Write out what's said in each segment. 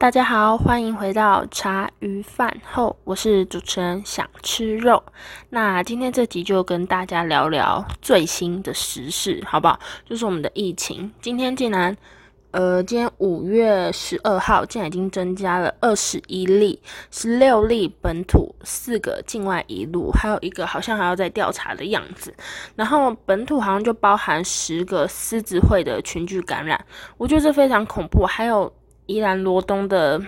大家好，欢迎回到茶余饭后，我是主持人想吃肉。那今天这集就跟大家聊聊最新的时事，好不好？就是我们的疫情。今天竟然，呃，今天五月十二号，竟然已经增加了二十一例，十六例本土，四个境外一路，还有一个好像还要再调查的样子。然后本土好像就包含十个狮子会的群聚感染，我觉得这非常恐怖。还有。宜兰罗东的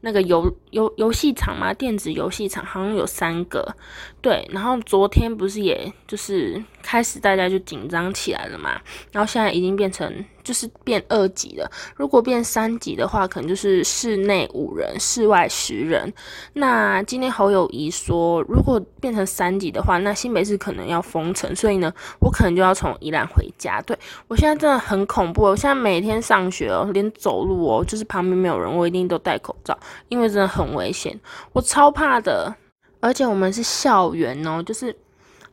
那个游游游戏场嘛，电子游戏场好像有三个，对。然后昨天不是也就是开始大家就紧张起来了嘛，然后现在已经变成。就是变二级了，如果变三级的话，可能就是室内五人，室外十人。那今天侯友谊说，如果变成三级的话，那新北市可能要封城，所以呢，我可能就要从宜兰回家。对我现在真的很恐怖，我现在每天上学哦，连走路哦，就是旁边没有人，我一定都戴口罩，因为真的很很危险，我超怕的。而且我们是校园哦，就是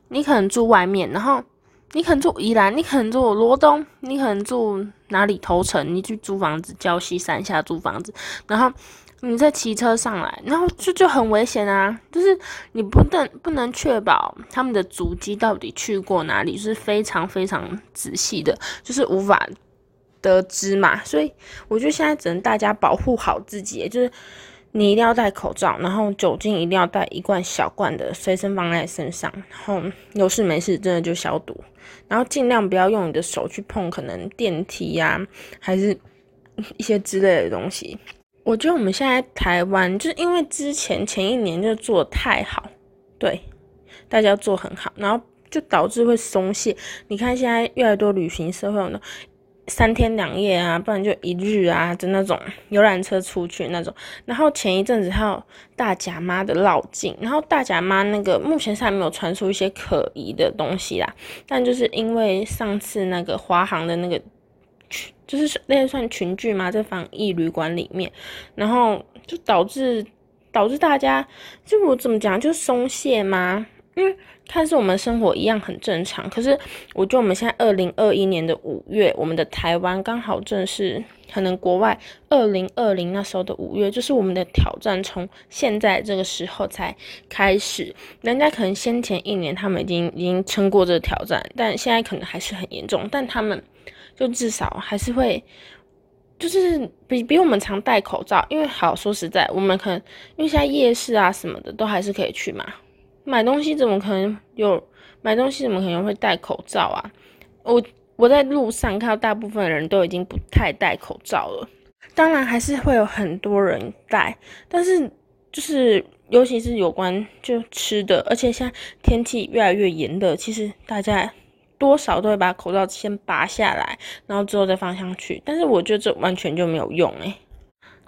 你可能住外面，然后。你可能住宜兰，你可能住罗东，你可能住哪里头城？你去租房子，礁溪山下租房子，然后你再骑车上来，然后就就很危险啊！就是你不能不能确保他们的足迹到底去过哪里，是非常非常仔细的，就是无法得知嘛。所以我觉得现在只能大家保护好自己，就是。你一定要戴口罩，然后酒精一定要带一罐小罐的，随身放在身上，然后有事没事真的就消毒，然后尽量不要用你的手去碰可能电梯呀，还是一些之类的东西。我觉得我们现在台湾就是因为之前前一年就做的太好，对，大家做很好，然后就导致会松懈。你看现在越来越多旅行社会有三天两夜啊，不然就一日啊，就那种游览车出去那种。然后前一阵子还有大甲妈的绕境，然后大甲妈那个目前是还没有传出一些可疑的东西啦。但就是因为上次那个华航的那个群，就是那些算群聚嘛，在防疫旅馆里面，然后就导致导致大家就我怎么讲，就松懈吗？因为看似我们生活一样很正常，可是我觉得我们现在二零二一年的五月，我们的台湾刚好正是可能国外二零二零那时候的五月，就是我们的挑战从现在这个时候才开始。人家可能先前一年他们已经已经撑过这个挑战，但现在可能还是很严重，但他们就至少还是会，就是比比我们常戴口罩。因为好说实在，我们可能因为现在夜市啊什么的都还是可以去嘛。买东西怎么可能有？买东西怎么可能会戴口罩啊？我我在路上看到大部分人都已经不太戴口罩了。当然还是会有很多人戴，但是就是尤其是有关就吃的，而且现在天气越来越炎热，其实大家多少都会把口罩先拔下来，然后之后再放上去。但是我觉得这完全就没有用诶。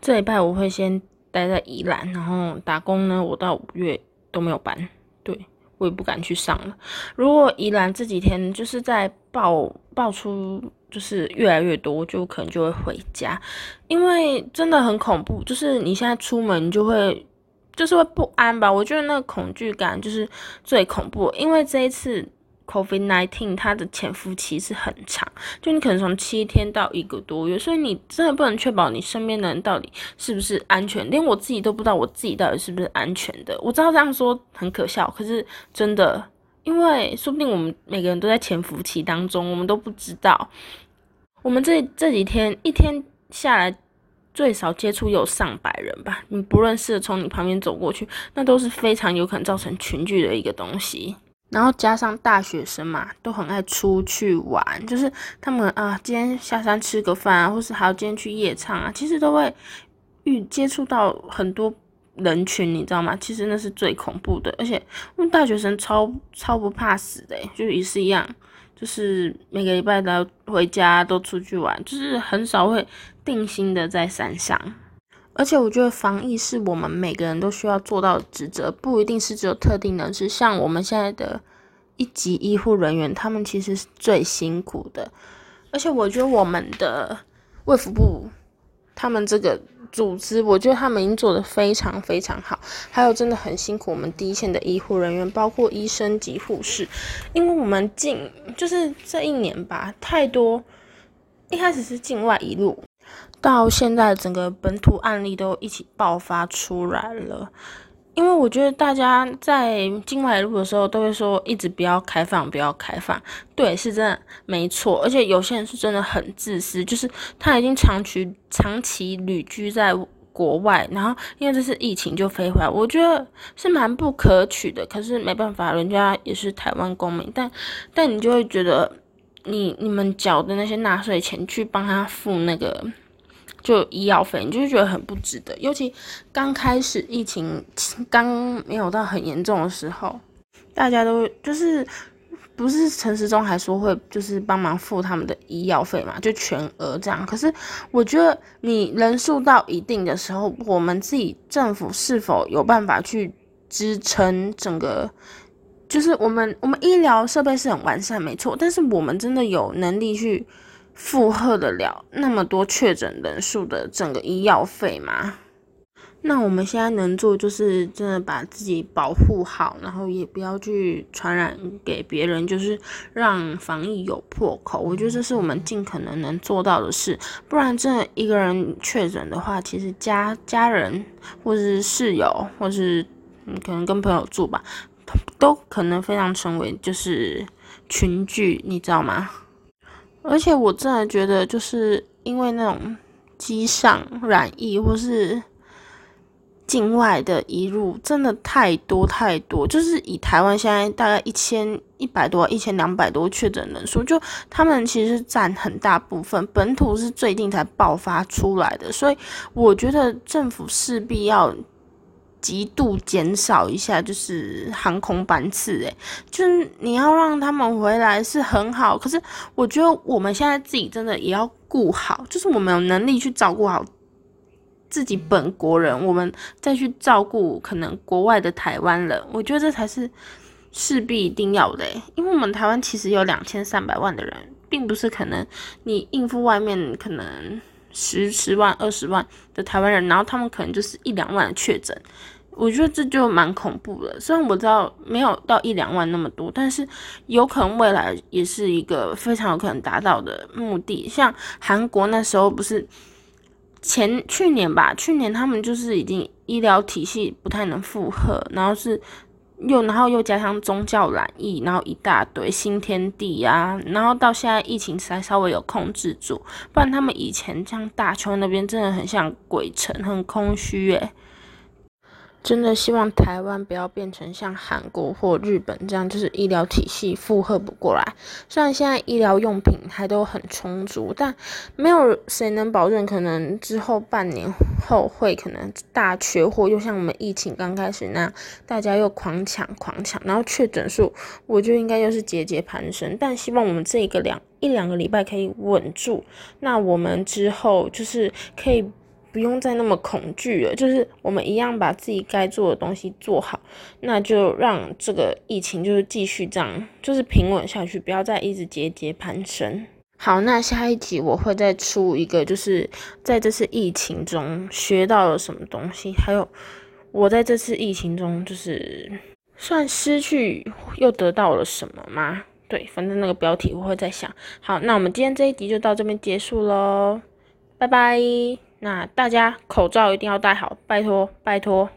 这礼拜我会先待在宜兰，然后打工呢，我到五月都没有搬。对我也不敢去上了。如果宜兰这几天就是在爆爆出，就是越来越多，就可能就会回家，因为真的很恐怖。就是你现在出门就会，就是会不安吧？我觉得那个恐惧感就是最恐怖，因为这一次。Covid nineteen 它的潜伏期是很长，就你可能从七天到一个多月，所以你真的不能确保你身边的人到底是不是安全，连我自己都不知道我自己到底是不是安全的。我知道这样说很可笑，可是真的，因为说不定我们每个人都在潜伏期当中，我们都不知道。我们这这几天一天下来最少接触有上百人吧，你不认识从你旁边走过去，那都是非常有可能造成群聚的一个东西。然后加上大学生嘛，都很爱出去玩，就是他们啊，今天下山吃个饭啊，或是还要今天去夜唱啊，其实都会遇接触到很多人群，你知道吗？其实那是最恐怖的，而且因为大学生超超不怕死的，就也是一样，就是每个礼拜都要回家都出去玩，就是很少会定心的在山上。而且我觉得防疫是我们每个人都需要做到的职责，不一定是只有特定人士。像我们现在的一级医护人员，他们其实是最辛苦的。而且我觉得我们的卫福部他们这个组织，我觉得他们已经做得非常非常好。还有真的很辛苦我们第一线的医护人员，包括医生及护士，因为我们近就是这一年吧，太多一开始是境外一路。到现在整个本土案例都一起爆发出来了。因为我觉得大家在境外路的时候都会说一直不要开放，不要开放。对，是真的没错。而且有些人是真的很自私，就是他已经长期长期旅居在国外，然后因为这是疫情就飞回来，我觉得是蛮不可取的。可是没办法，人家也是台湾公民，但但你就会觉得你你们缴的那些纳税钱去帮他付那个。就医药费，你就觉得很不值得。尤其刚开始疫情刚没有到很严重的时候，大家都就是不是陈时中还说会就是帮忙付他们的医药费嘛，就全额这样。可是我觉得你人数到一定的时候，我们自己政府是否有办法去支撑整个？就是我们我们医疗设备是很完善，没错，但是我们真的有能力去。负荷得了那么多确诊人数的整个医药费吗？那我们现在能做就是真的把自己保护好，然后也不要去传染给别人，就是让防疫有破口。我觉得这是我们尽可能能做到的事。不然，真的一个人确诊的话，其实家家人或是室友，或是你可能跟朋友住吧，都可能非常成为就是群聚，你知道吗？而且我真的觉得，就是因为那种机上染疫或是境外的移入，真的太多太多。就是以台湾现在大概一千一百多、一千两百多确诊人数，就他们其实占很大部分，本土是最近才爆发出来的，所以我觉得政府势必要。极度减少一下，就是航空班次，诶，就是你要让他们回来是很好，可是我觉得我们现在自己真的也要顾好，就是我们有能力去照顾好自己本国人，我们再去照顾可能国外的台湾人，我觉得这才是势必一定要的，因为我们台湾其实有两千三百万的人，并不是可能你应付外面可能十十万、二十万的台湾人，然后他们可能就是一两万确诊。我觉得这就蛮恐怖的，虽然我知道没有到一两万那么多，但是有可能未来也是一个非常有可能达到的目的。像韩国那时候不是前去年吧，去年他们就是已经医疗体系不太能负荷，然后是又然后又加上宗教染疫，然后一大堆新天地啊，然后到现在疫情才稍微有控制住，不然他们以前像大邱那边真的很像鬼城，很空虚诶。真的希望台湾不要变成像韩国或日本这样，就是医疗体系负荷不过来。虽然现在医疗用品还都很充足，但没有谁能保证，可能之后半年后会可能大缺货，又像我们疫情刚开始那样，大家又狂抢狂抢，然后确诊数我就应该又是节节攀升。但希望我们这一个两一两个礼拜可以稳住，那我们之后就是可以。不用再那么恐惧了，就是我们一样把自己该做的东西做好，那就让这个疫情就是继续这样，就是平稳下去，不要再一直节节攀升。好，那下一集我会再出一个，就是在这次疫情中学到了什么东西，还有我在这次疫情中就是算失去又得到了什么吗？对，反正那个标题我会再想。好，那我们今天这一集就到这边结束喽，拜拜。那大家口罩一定要戴好，拜托拜托。